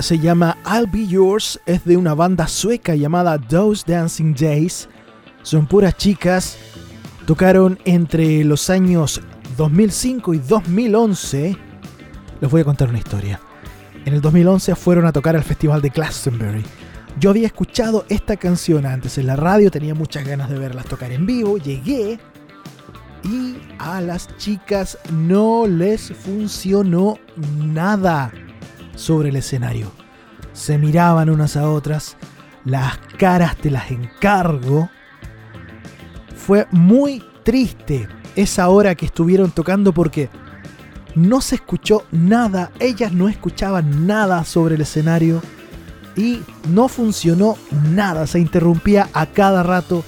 Se llama I'll Be Yours, es de una banda sueca llamada Those Dancing Days. Son puras chicas, tocaron entre los años 2005 y 2011. Les voy a contar una historia. En el 2011 fueron a tocar al Festival de Glastonbury. Yo había escuchado esta canción antes en la radio, tenía muchas ganas de verlas tocar en vivo, llegué y a las chicas no les funcionó nada sobre el escenario. Se miraban unas a otras, las caras te las encargo. Fue muy triste esa hora que estuvieron tocando porque no se escuchó nada, ellas no escuchaban nada sobre el escenario y no funcionó nada, se interrumpía a cada rato.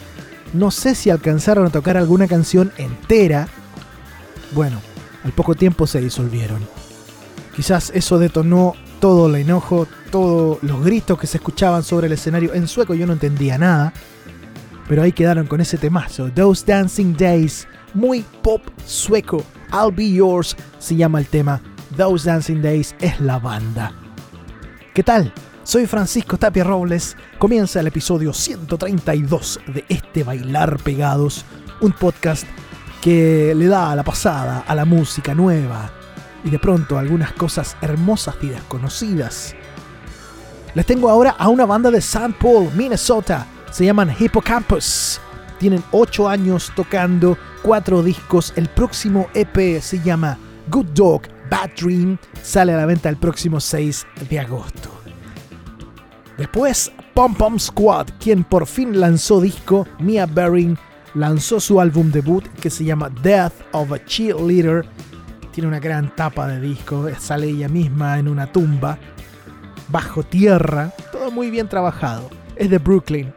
No sé si alcanzaron a tocar alguna canción entera. Bueno, al poco tiempo se disolvieron. Quizás eso detonó todo el enojo, todos los gritos que se escuchaban sobre el escenario en sueco, yo no entendía nada. Pero ahí quedaron con ese temazo, Those Dancing Days, muy pop sueco. I'll Be Yours se llama el tema, Those Dancing Days es la banda. ¿Qué tal? Soy Francisco Tapia Robles, comienza el episodio 132 de este Bailar Pegados, un podcast que le da a la pasada a la música nueva, y de pronto algunas cosas hermosas y desconocidas. Les tengo ahora a una banda de St. Paul, Minnesota. Se llaman Hippocampus. Tienen 8 años tocando, 4 discos. El próximo EP se llama Good Dog, Bad Dream. Sale a la venta el próximo 6 de agosto. Después, Pom Pom Squad, quien por fin lanzó disco, Mia Bering lanzó su álbum debut que se llama Death of a Cheerleader. Tiene una gran tapa de disco, sale ella misma en una tumba, bajo tierra, todo muy bien trabajado. Es de Brooklyn.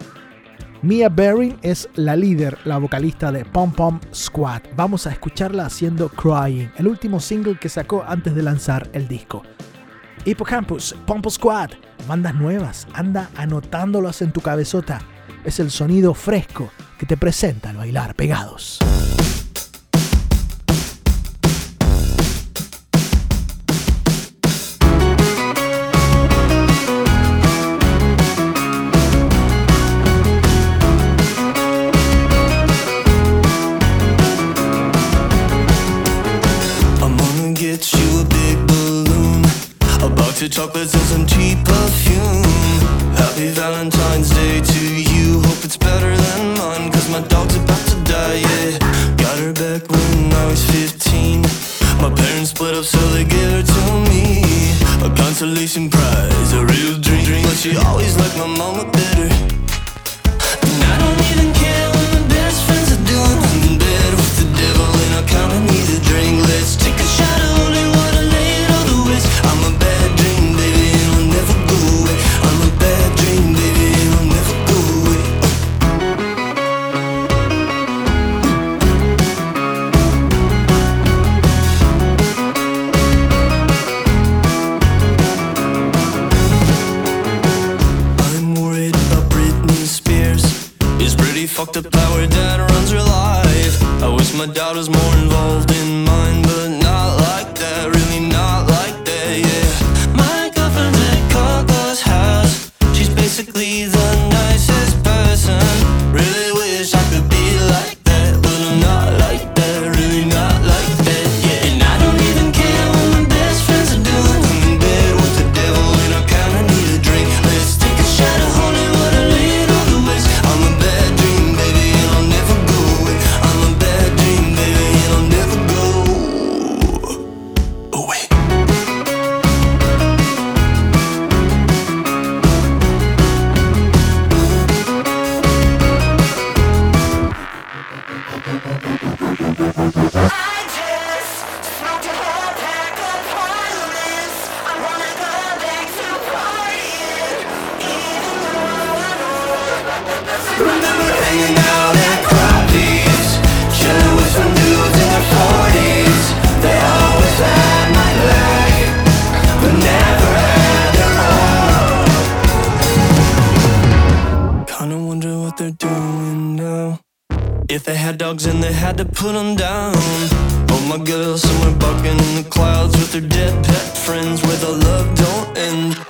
Mia Bering es la líder, la vocalista de Pom Pom Squad. Vamos a escucharla haciendo Crying, el último single que sacó antes de lanzar el disco. Hippocampus, Pom Pom Squad, bandas nuevas, anda anotándolas en tu cabezota. Es el sonido fresco que te presenta al bailar pegados. Chocolates and some cheap perfume. Happy Valentine's Day to you. Dogs and they had to put them down. Oh my girl somewhere bucking in the clouds With their dead pet friends Where the love don't end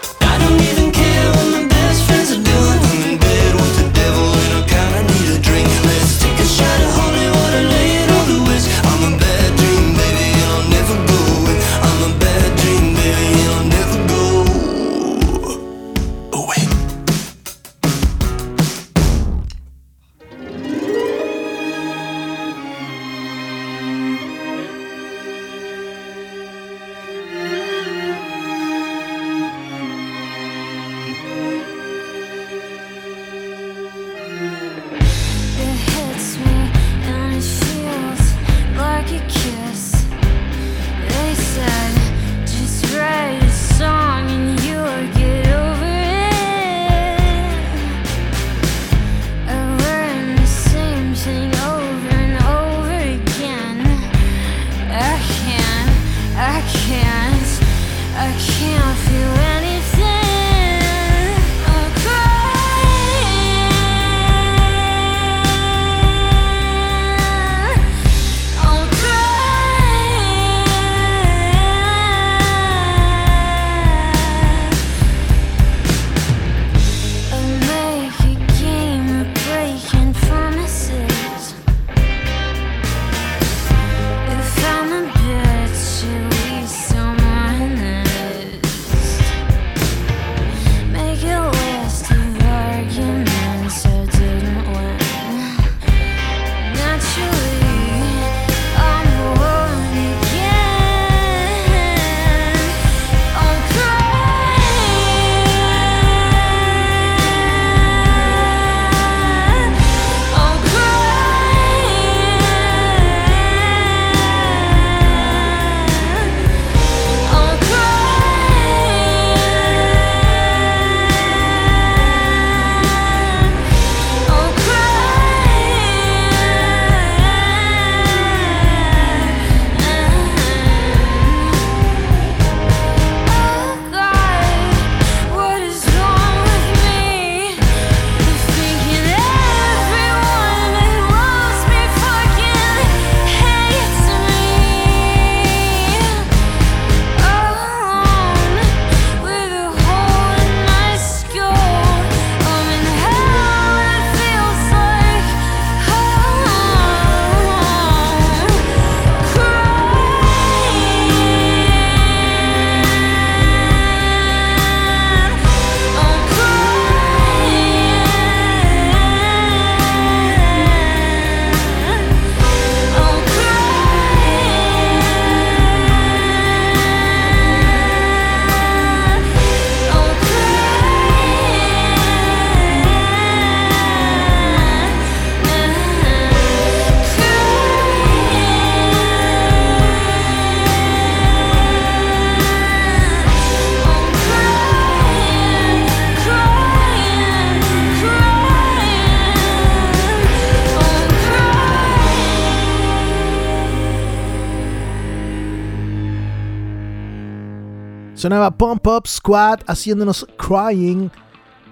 Sonaba Pump Up Squad haciéndonos Crying.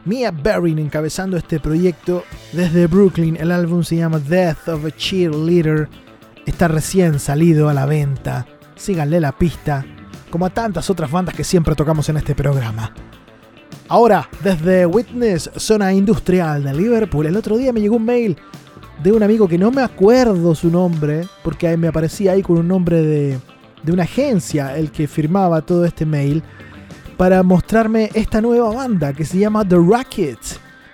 Mia Berrin encabezando este proyecto desde Brooklyn. El álbum se llama Death of a Cheerleader. Está recién salido a la venta. Síganle la pista, como a tantas otras bandas que siempre tocamos en este programa. Ahora, desde Witness, zona industrial de Liverpool, el otro día me llegó un mail de un amigo que no me acuerdo su nombre, porque me aparecía ahí con un nombre de, de una agencia el que firmaba todo este mail, para mostrarme esta nueva banda que se llama The Racket.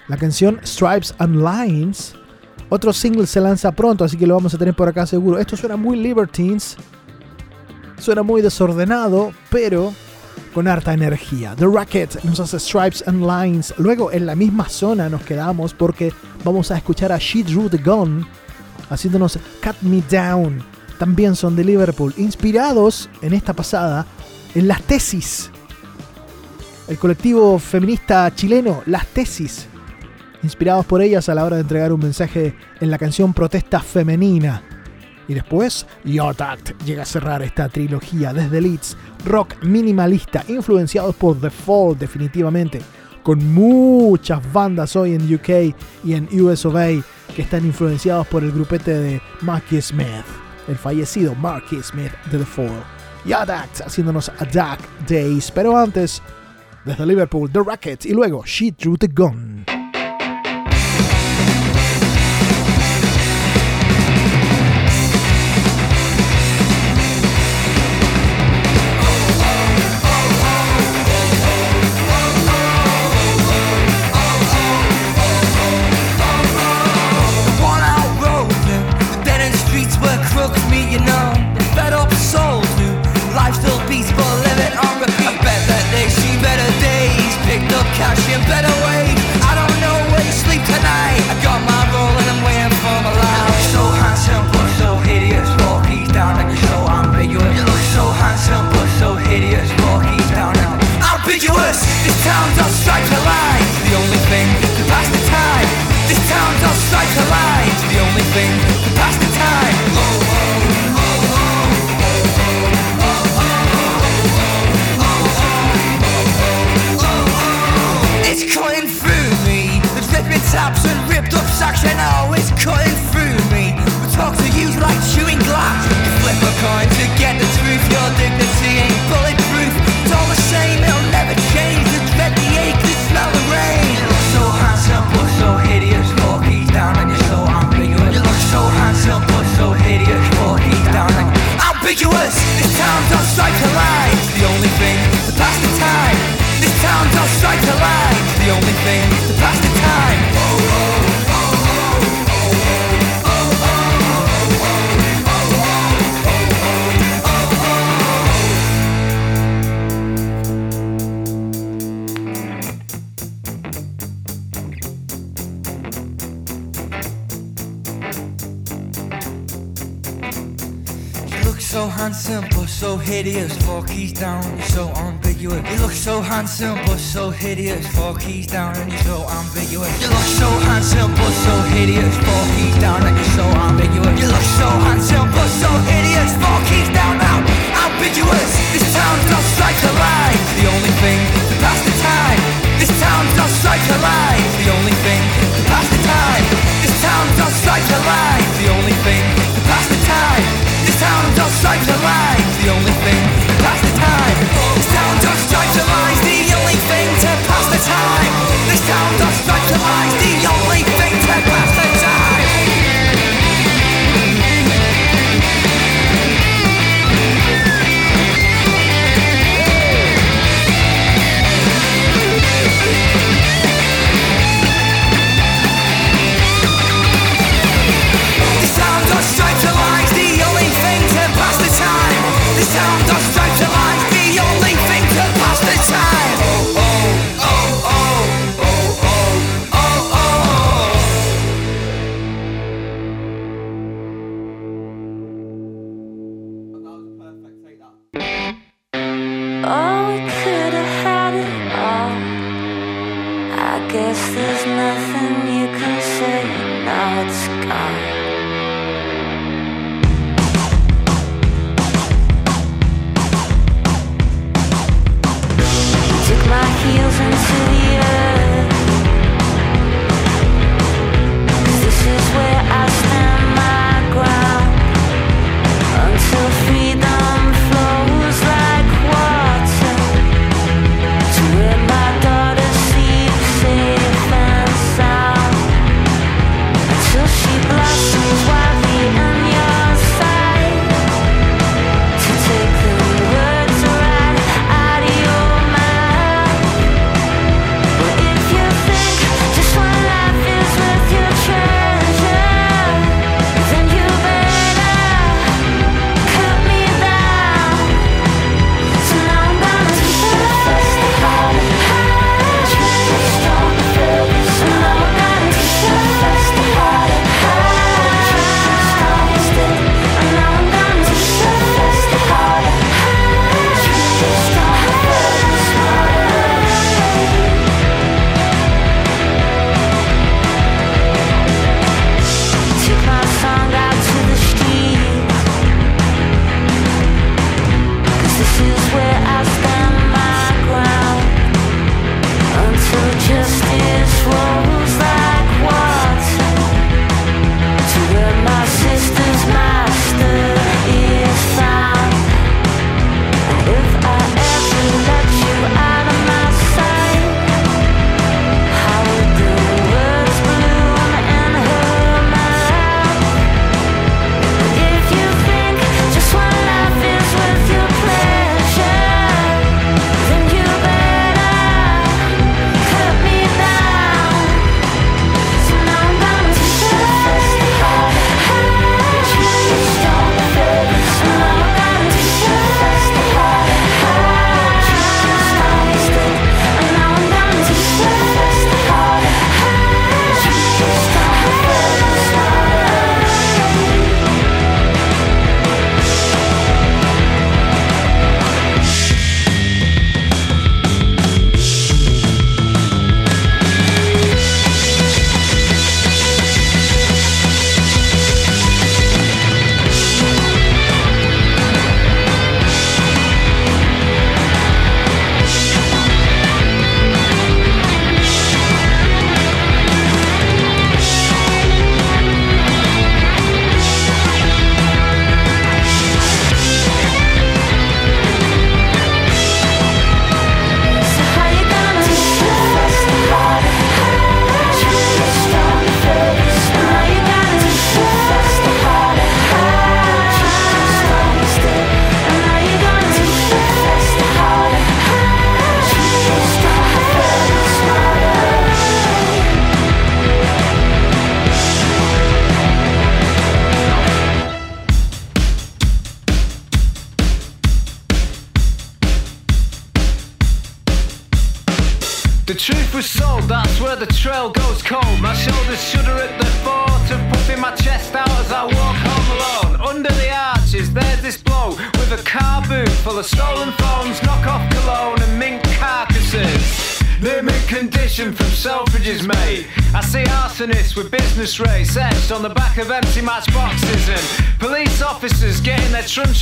La canción Stripes and Lines. Otro single se lanza pronto, así que lo vamos a tener por acá seguro. Esto suena muy Libertines. Suena muy desordenado, pero con harta energía. The Racket nos hace Stripes and Lines. Luego en la misma zona nos quedamos porque vamos a escuchar a She Drew the Gun haciéndonos Cut Me Down. También son de Liverpool, inspirados en esta pasada en las tesis. El colectivo feminista chileno, Las Tesis, inspirados por ellas a la hora de entregar un mensaje en la canción Protesta Femenina. Y después, Yotat llega a cerrar esta trilogía desde Leeds, rock minimalista, influenciados por The Fall definitivamente, con muchas bandas hoy en UK y en US que están influenciados por el grupete de Marky Smith, el fallecido Marky Smith de The Fall. Yodat haciéndonos a Dark Days, pero antes, desde Liverpool, The Racket y luego She Drew the Gun. So hideous. Four keys down, you're so ambiguous. You look so handsome but so hideous. Four keys down and you're so ambiguous. You look so handsome but so hideous. Four keys down and you're so ambiguous. You look so handsome but so hideous. Four keys down now, ambiguous. This town does strike a. It's the only thing to pass the time. This town does strike a. It's the only thing to pass the time. This town does strike a. It's the only thing to pass the time. This town does strike a line. The only thing to pass the time. This town. The only thing to pass the time. This town. The only thing to pass the time.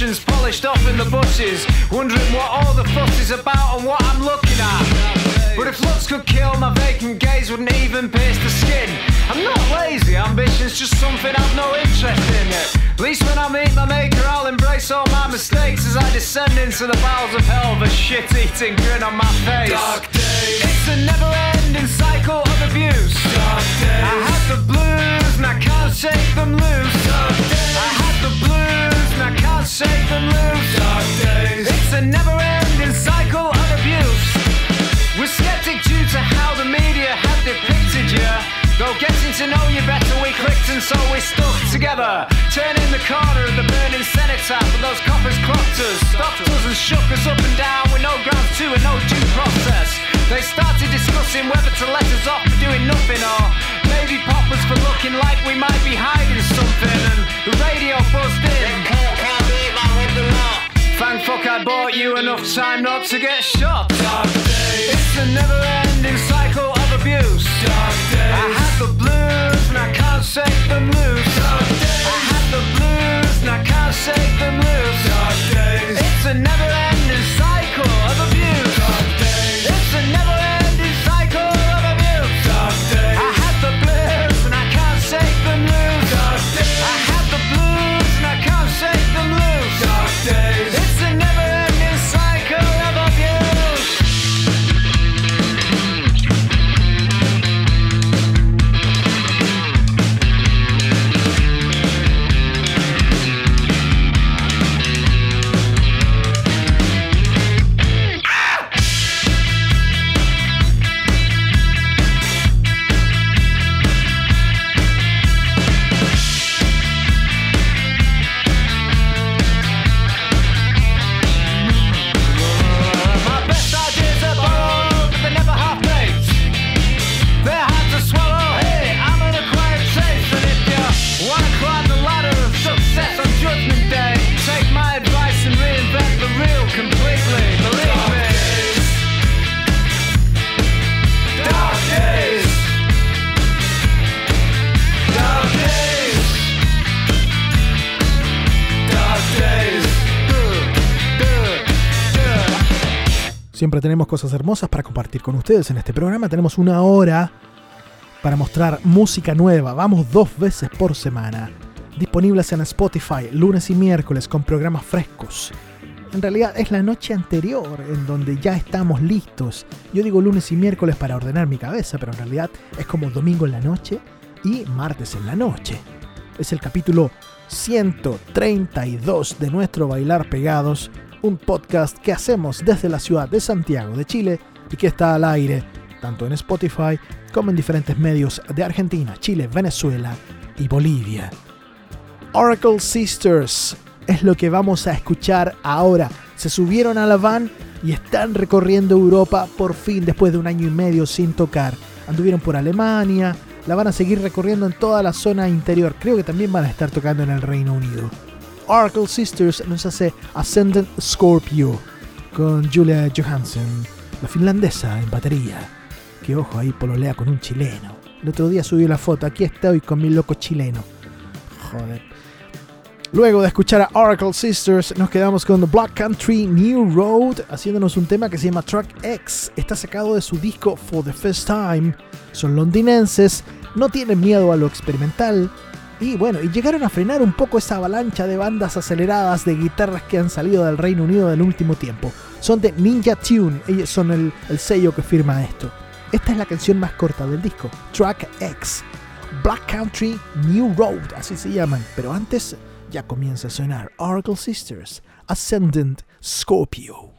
Truncheons polished off in the bushes, wondering what all the fuss is about and what I'm looking at. But if looks could kill, my vacant gaze wouldn't even pierce the skin. I'm not lazy, ambition's just something I've no interest in. At least when I meet my maker, I'll embrace all my mistakes as I descend into the bowels of hell with a shit-eating grin on my face. Dark days. It's a never-ending cycle of abuse. Dark days. I had the blues and I can't shake them loose. Dark days. I had the blues can't shake them loose. Dark days. It's a never-ending cycle of abuse. We're skeptic due to how the media have depicted you. Though getting to know you better, we clicked and so we stuck together. Turning the corner of the burning cenotaph, and those coppers clocked us, stopped us and shook us up and down with no grounds to and no due process. They started discussing whether to let us off for doing nothing or maybe pop us for looking like we might be hiding something. And the radio buzzed in. Thank fuck I bought you enough time not to get shot. It's a never-ending cycle of abuse. Dark days. The blues and I can't shake them loose. Dark days. I had the blues and I can't shake them loose. Dark days. It's a Tenemos cosas hermosas para compartir con ustedes en este programa. Tenemos una hora para mostrar música nueva. Vamos dos veces por semana. Disponibles en Spotify lunes y miércoles con programas frescos. En realidad es la noche anterior en donde ya estamos listos. Yo digo lunes y miércoles para ordenar mi cabeza, pero en realidad es como domingo en la noche y martes en la noche. Es el capítulo 132 de nuestro Bailar Pegados, un podcast que hacemos desde la ciudad de Santiago de Chile y que está al aire tanto en Spotify como en diferentes medios de Argentina, Chile, Venezuela y Bolivia. Oracle Sisters es lo que vamos a escuchar ahora. Se subieron a la van y están recorriendo Europa por fin después de un año y medio sin tocar. Anduvieron por Alemania, la van a seguir recorriendo en toda la zona interior. Creo que también van a estar tocando en el Reino Unido. Oracle Sisters nos hace Ascendant Scorpio con Julia Johansson, la finlandesa en batería. Que ojo, ahí pololea con un chileno. El otro día subió la foto, aquí estoy con mi loco chileno. Joder. Luego de escuchar a Oracle Sisters, nos quedamos con The Black Country New Road, haciéndonos un tema que se llama Track X. Está sacado de su disco For the First Time. Son londinenses, no tienen miedo a lo experimental. Y bueno, y llegaron a frenar un poco esa avalancha de bandas aceleradas de guitarras que han salido del Reino Unido del último tiempo. Son de Ninja Tune, ellos son el, el sello que firma esto. Esta es la canción más corta del disco, Track X. Black Country New Road, así se llaman. Pero antes ya comienza a sonar Oracle Sisters, Ascendant Scorpio.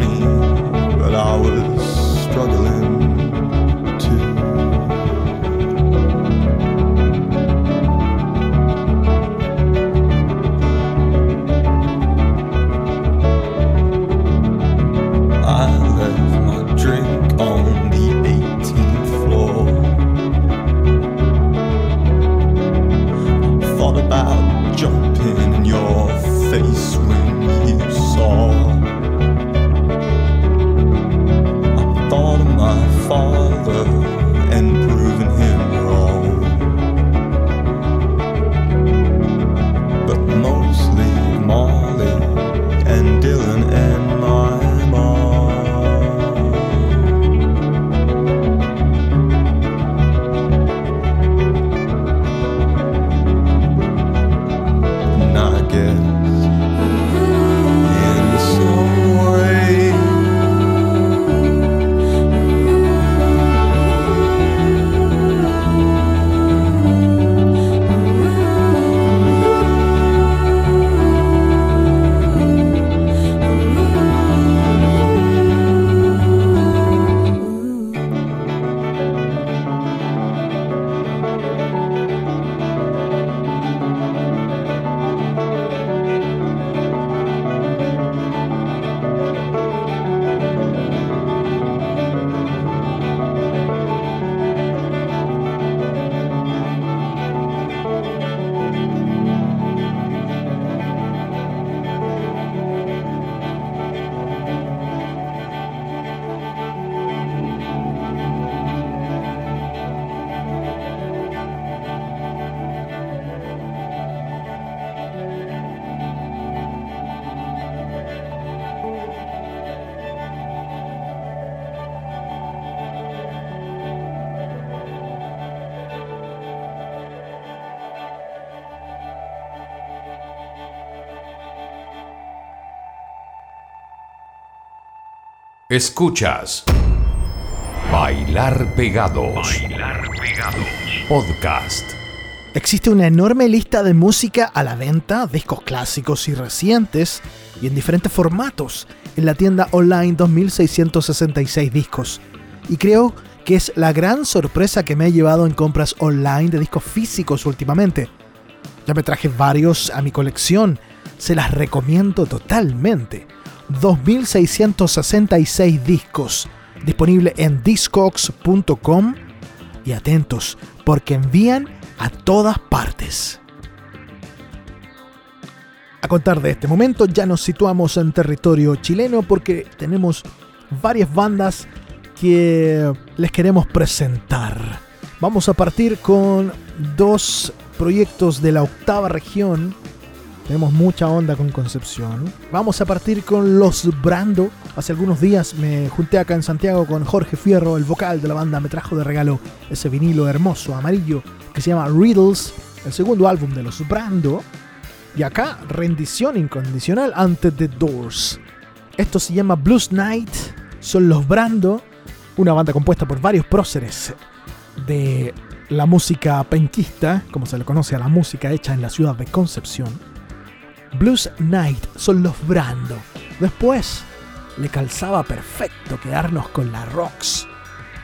morning. Escuchas Bailar Pegados. Podcast. Existe una enorme lista de música a la venta, discos clásicos y recientes, y en diferentes formatos, en la tienda online 2666 discos. Y creo que es la gran sorpresa que me he llevado en compras online de discos físicos últimamente. Ya me traje varios a mi colección, se las recomiendo totalmente. 2666 discos, disponible en discogs.com y atentos, porque envían a todas partes. A contar de este momento ya nos situamos en territorio chileno porque tenemos varias bandas que les queremos presentar. Vamos a partir con dos proyectos de la octava región. Tenemos mucha onda con Concepción. Vamos a partir con Los Brando. Hace algunos días me junté acá en Santiago con Jorge Fierro, el vocal de la banda. Me trajo de regalo ese vinilo hermoso, amarillo, que se llama Riddles, el segundo álbum de Los Brando. Y acá, rendición incondicional ante The Doors. Esto se llama Blues Night. Son Los Brando, una banda compuesta por varios próceres de la música penquista, como se le conoce a la música hecha en la ciudad de Concepción. Blues Night son los Brando. Después le calzaba perfecto quedarnos con la Rox.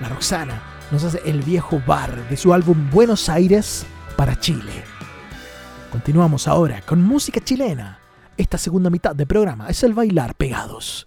La Roxana nos hace el viejo bar de su álbum Buenos Aires para Chile. Continuamos ahora con música chilena. Esta segunda mitad de programa es el bailar pegados.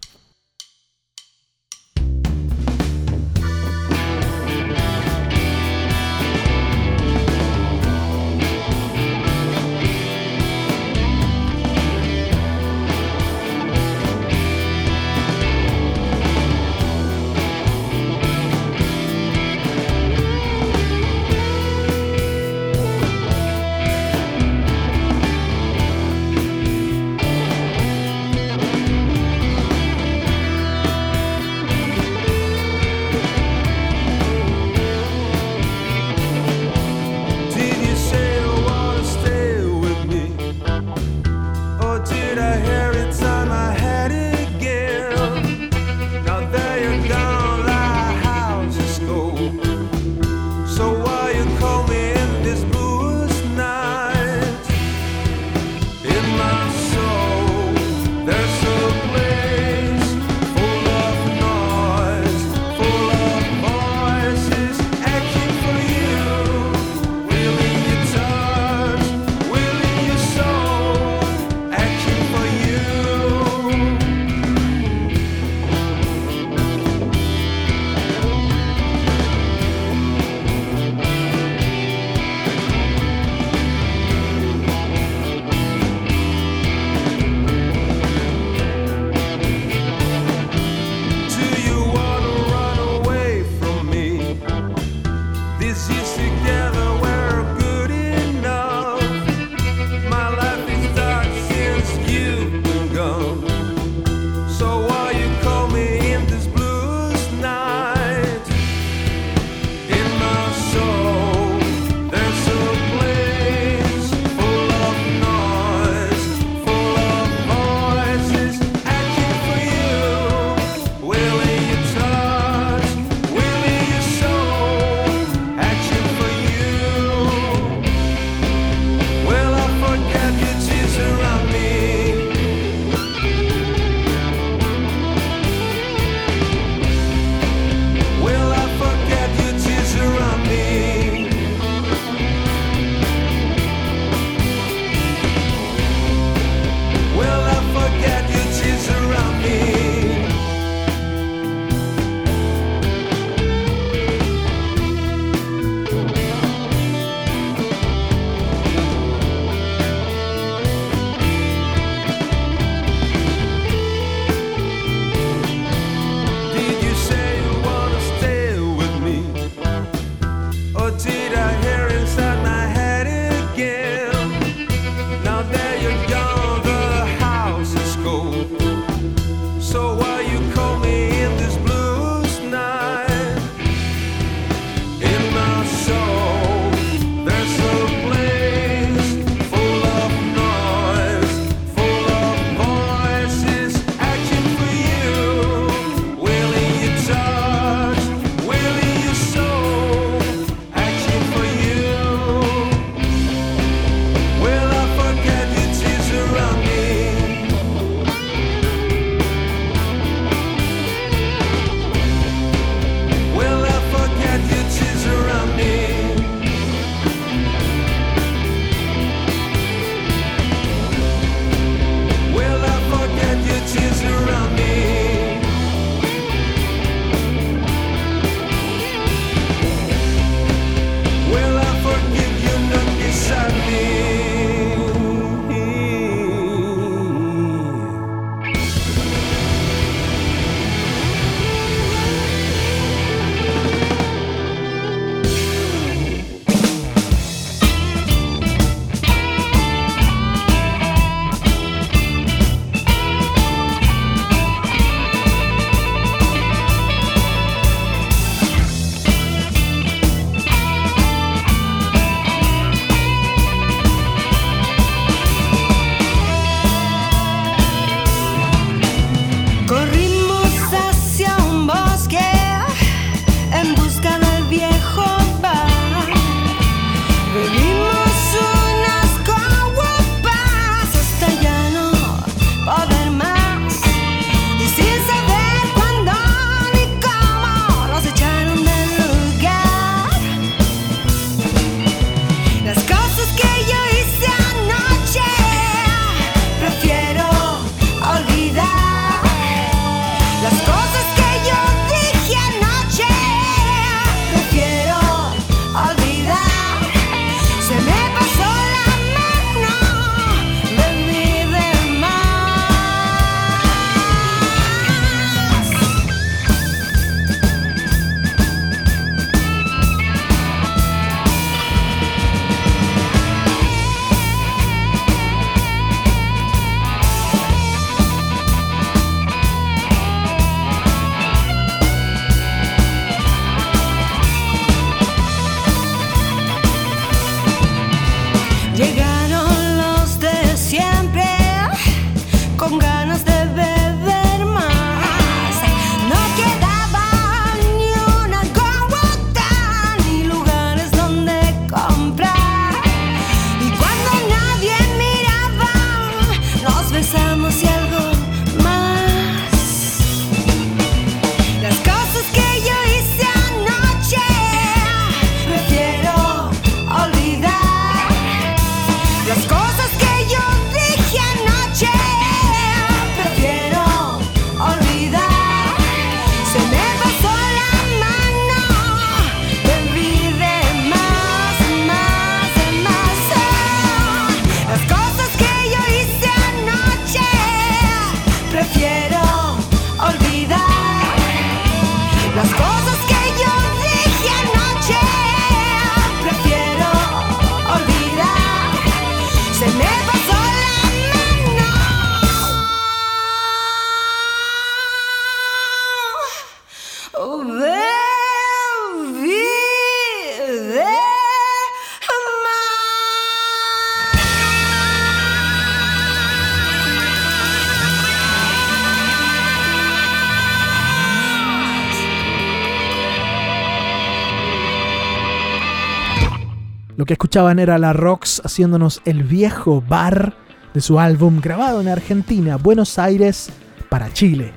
Escuchaban era la Rox haciéndonos el viejo bar de su álbum grabado en Argentina, Buenos Aires para Chile.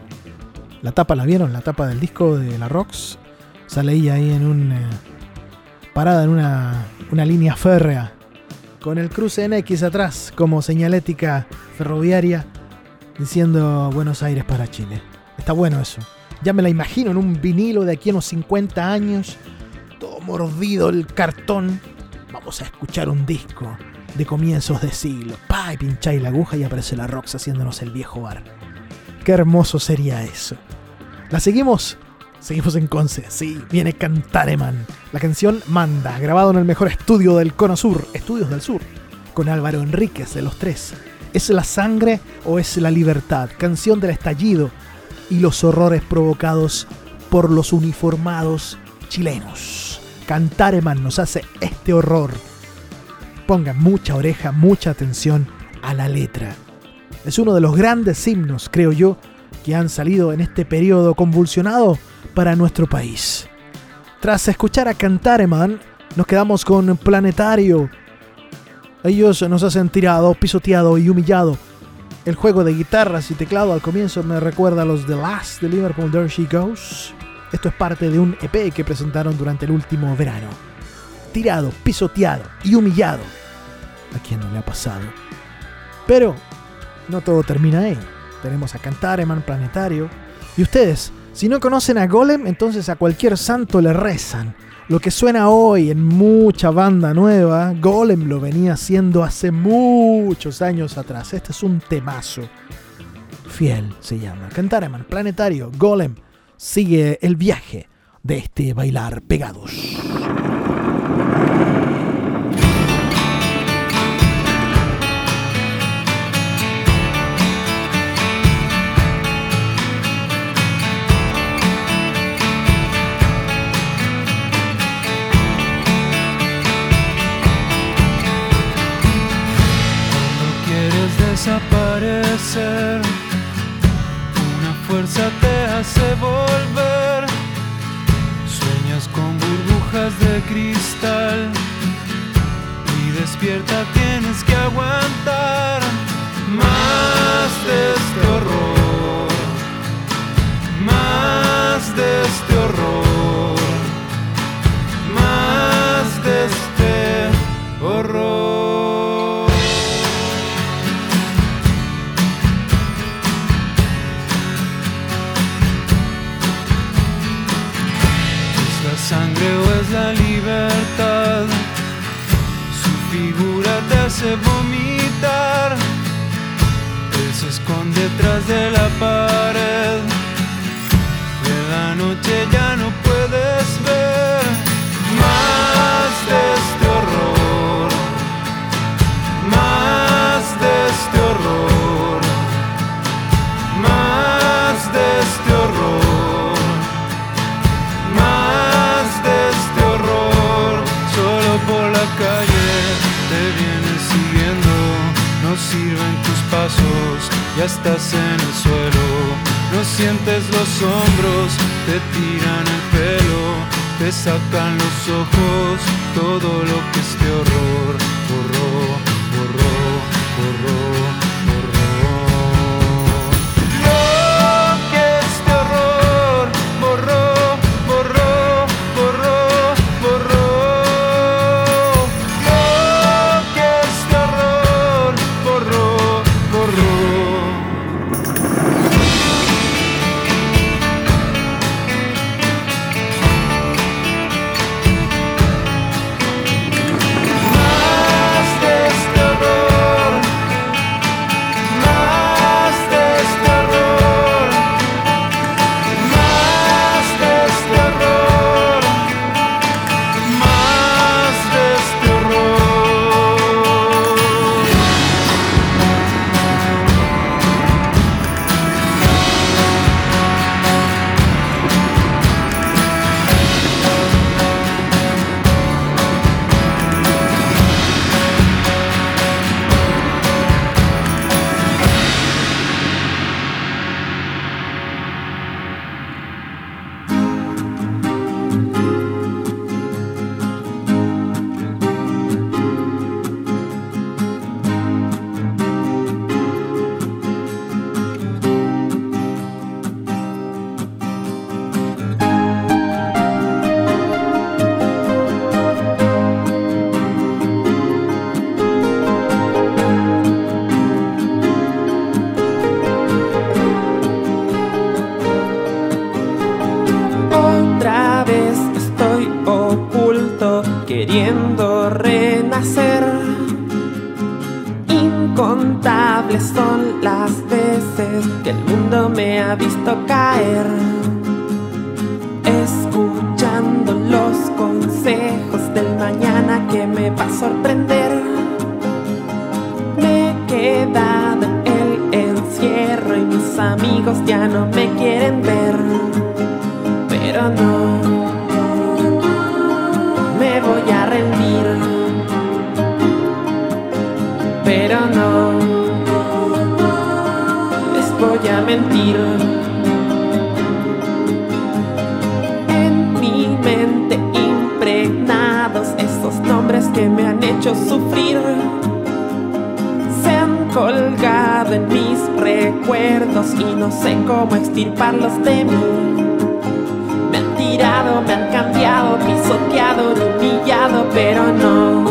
La tapa la vieron, la tapa del disco de la Rox. Sale ahí en un. eh, parada en una, una línea férrea. Con el cruce en X atrás, como señalética ferroviaria, diciendo Buenos Aires para Chile. Está bueno eso. Ya me la imagino en un vinilo de aquí a unos 50 años, todo mordido el cartón. Vamos a escuchar un disco de comienzos de siglo. Pa, y pincháis la aguja y aparece la Rox haciéndonos el viejo bar. Qué hermoso sería eso. ¿La seguimos? Seguimos en Conce. Sí, viene Cantareman. La canción Manda, grabado en el mejor estudio del Cono Sur, Estudios del Sur, con Álvaro Enríquez de los tres. ¿Es la sangre o es la libertad? Canción del estallido y los horrores provocados por los uniformados chilenos. Cantareman nos hace este horror. Pongan mucha oreja, mucha atención a la letra. Es uno de los grandes himnos, creo yo, que han salido en este periodo convulsionado para nuestro país. Tras escuchar a Cantareman, nos quedamos con Planetario. Ellos nos hacen tirado, pisoteado y humillado. El juego de guitarras y teclado al comienzo me recuerda a los The Last de Liverpool There She Goes. Esto es parte de un EP que presentaron durante el último verano. Tirado, pisoteado y humillado. ¿A quién no le ha pasado? Pero no todo termina ahí. Tenemos a Cantareman, Planetario. Y ustedes, si no conocen a Golem, entonces a cualquier santo le rezan. Lo que suena hoy en mucha banda nueva, Golem lo venía haciendo hace muchos años atrás. Este es un temazo. Fiel se llama. Cantareman, Planetario, Golem. Sigue el viaje de este bailar pegados. Que me va a sorprender. Me he quedado en el encierro y mis amigos ya no me quieren recuerdos y no sé cómo extirparlos de mí. Me han tirado, me han cambiado, pisoteado, humillado, pero no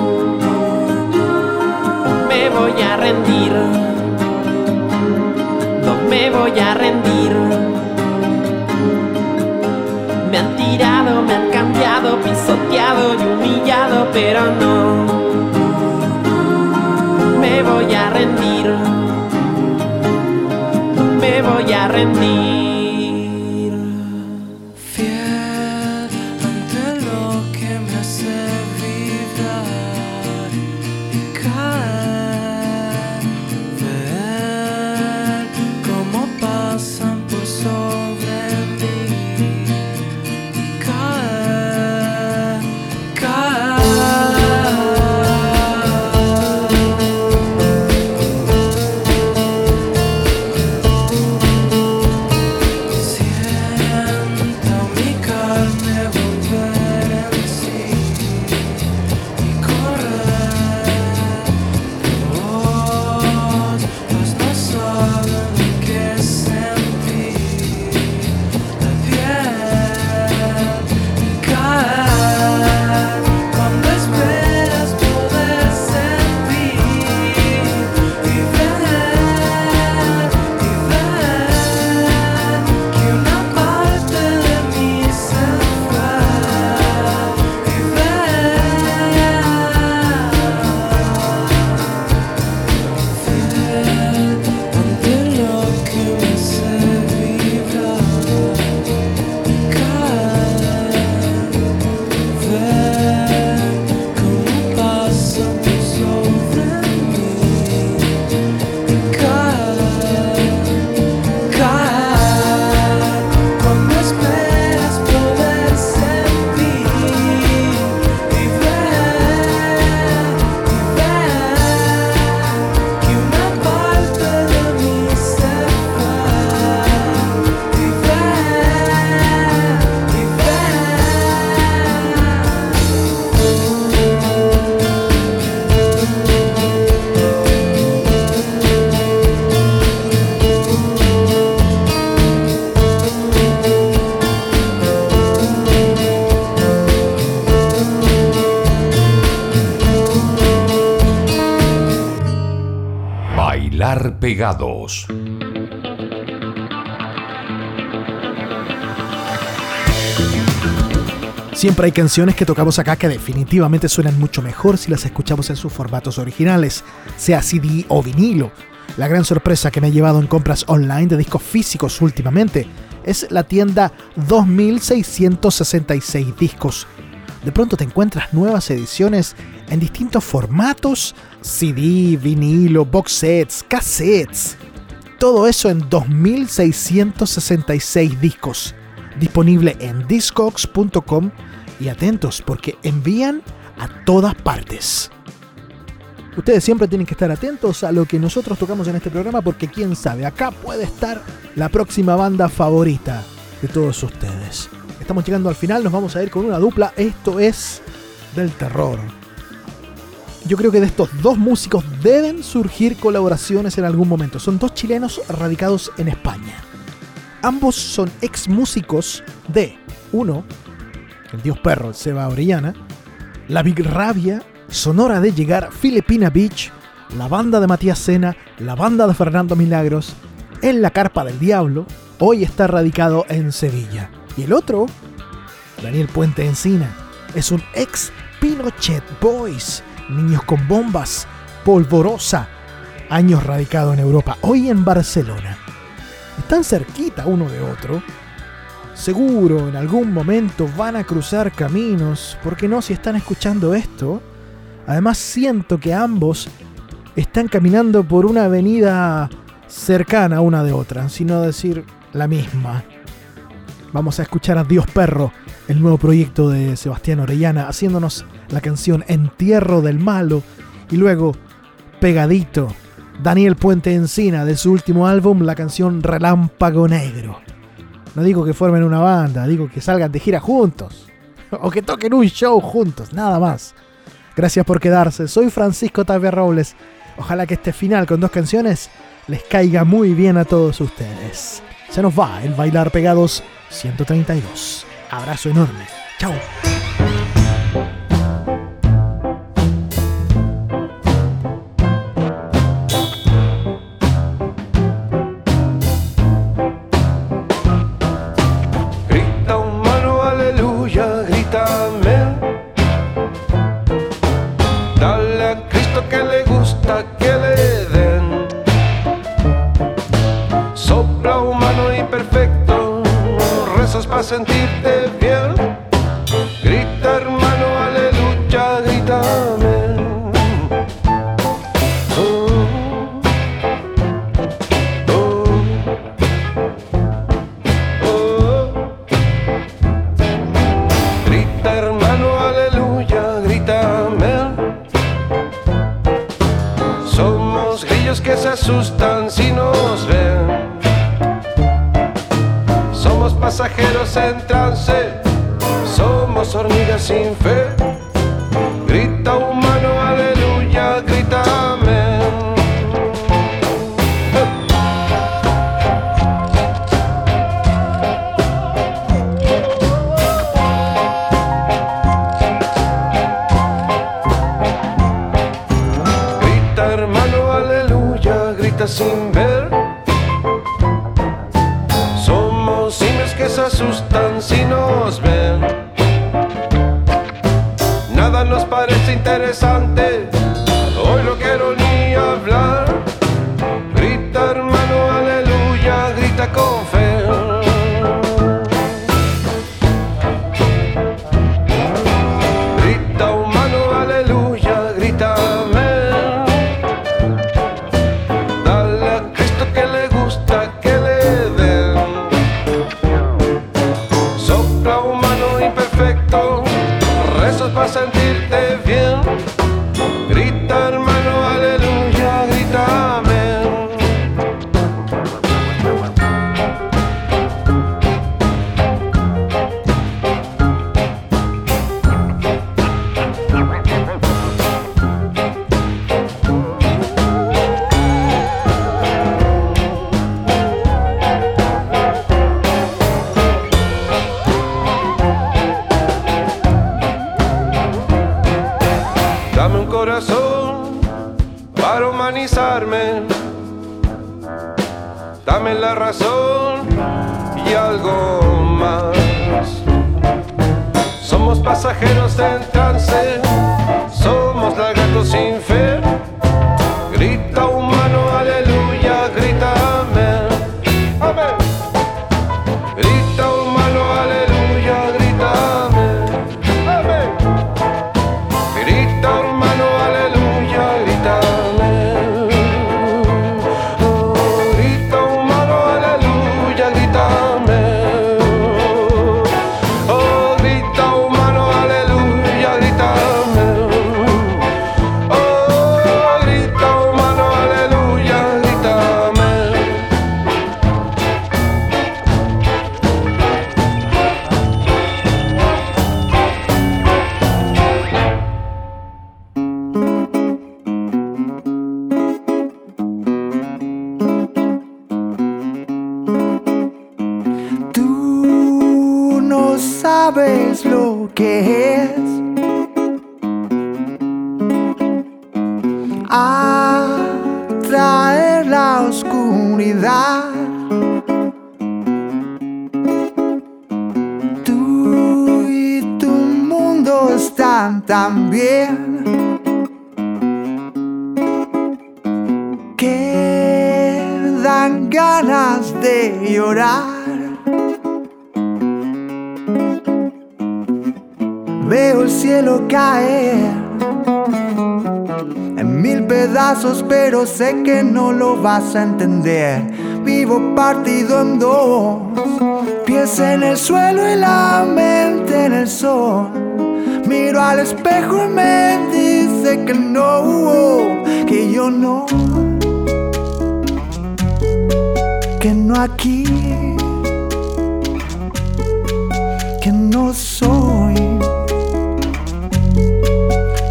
me voy a rendir. No me voy a rendir. Me han tirado, me han cambiado, pisoteado y humillado, pero no me voy a rendir. Me voy Siempre hay canciones que tocamos acá que definitivamente suenan mucho mejor si las escuchamos en sus formatos originales, sea CD o vinilo. La gran sorpresa que me ha llevado en compras online de discos físicos últimamente es la tienda 2666 discos. De pronto te encuentras nuevas ediciones en distintos formatos, CD, vinilo, box sets, cassettes. Todo eso en 2666 discos. Disponible en discogs.com y atentos porque envían a todas partes. Ustedes siempre tienen que estar atentos a lo que nosotros tocamos en este programa porque quién sabe, acá puede estar la próxima banda favorita de todos ustedes. Estamos llegando al final, nos vamos a ir con una dupla, esto es del terror. Yo creo que de estos dos músicos deben surgir colaboraciones en algún momento. Son dos chilenos radicados en España. Ambos son ex músicos de uno, el dios perro, el Seba Orellana, la Big Rabia, Sonora de Llegar, Filipina Beach, la banda de Matías Sena, la banda de Fernando Milagros, en la Carpa del Diablo, hoy está radicado en Sevilla. Y el otro, Daniel Puente Encina, es un ex Pinochet Boys, Niños con Bombas, Polvorosa, años radicado en Europa, hoy en Barcelona. Están cerquita uno de otro. Seguro en algún momento van a cruzar caminos, porque no si están escuchando esto. Además siento que ambos están caminando por una avenida cercana una de otra, sino decir la misma. Vamos a escuchar a Dios Perro, el nuevo proyecto de Sebastián Orellana, haciéndonos la canción Entierro del Malo y luego pegadito Daniel Puente Encina de su último álbum, la canción Relámpago Negro. No digo que formen una banda, digo que salgan de gira juntos. O que toquen un show juntos, nada más. Gracias por quedarse. Soy Francisco Tapia Robles. Ojalá que este final con dos canciones les caiga muy bien a todos ustedes. Se nos va el Bailar Pegados 132. Abrazo enorme. Chao. Sabes lo que es atraer la oscuridad. Tú y tu mundo están tan bien que ganas de llorar. Pero sé que no lo vas a entender. Vivo partido en dos, pies en el suelo y la mente en el sol. Miro al espejo y me dice que no, que yo no, que no aquí, que no soy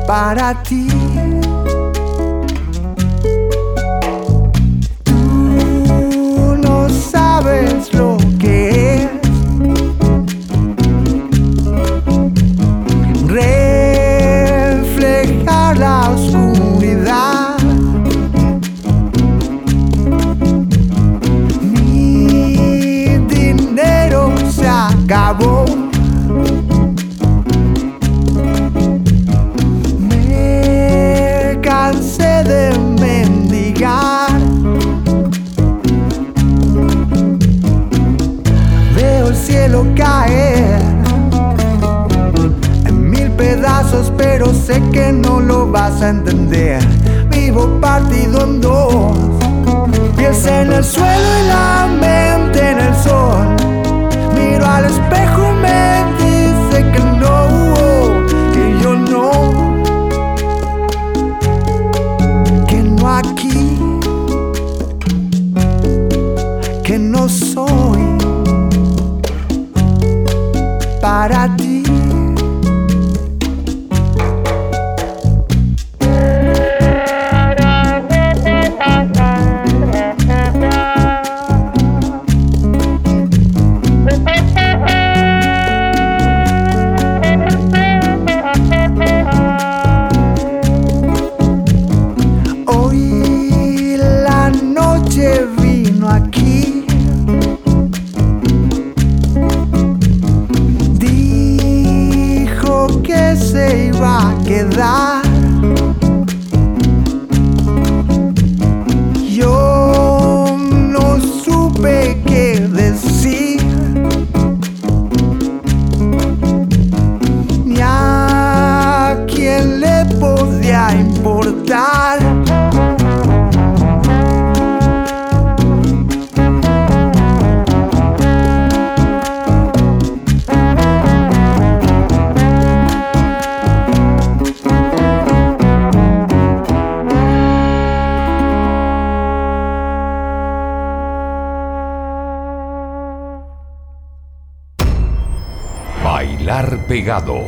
para ti. Entender. Vivo partido en dos, pies en el suelo y la mente en el sol. Miro al espejo Podcast.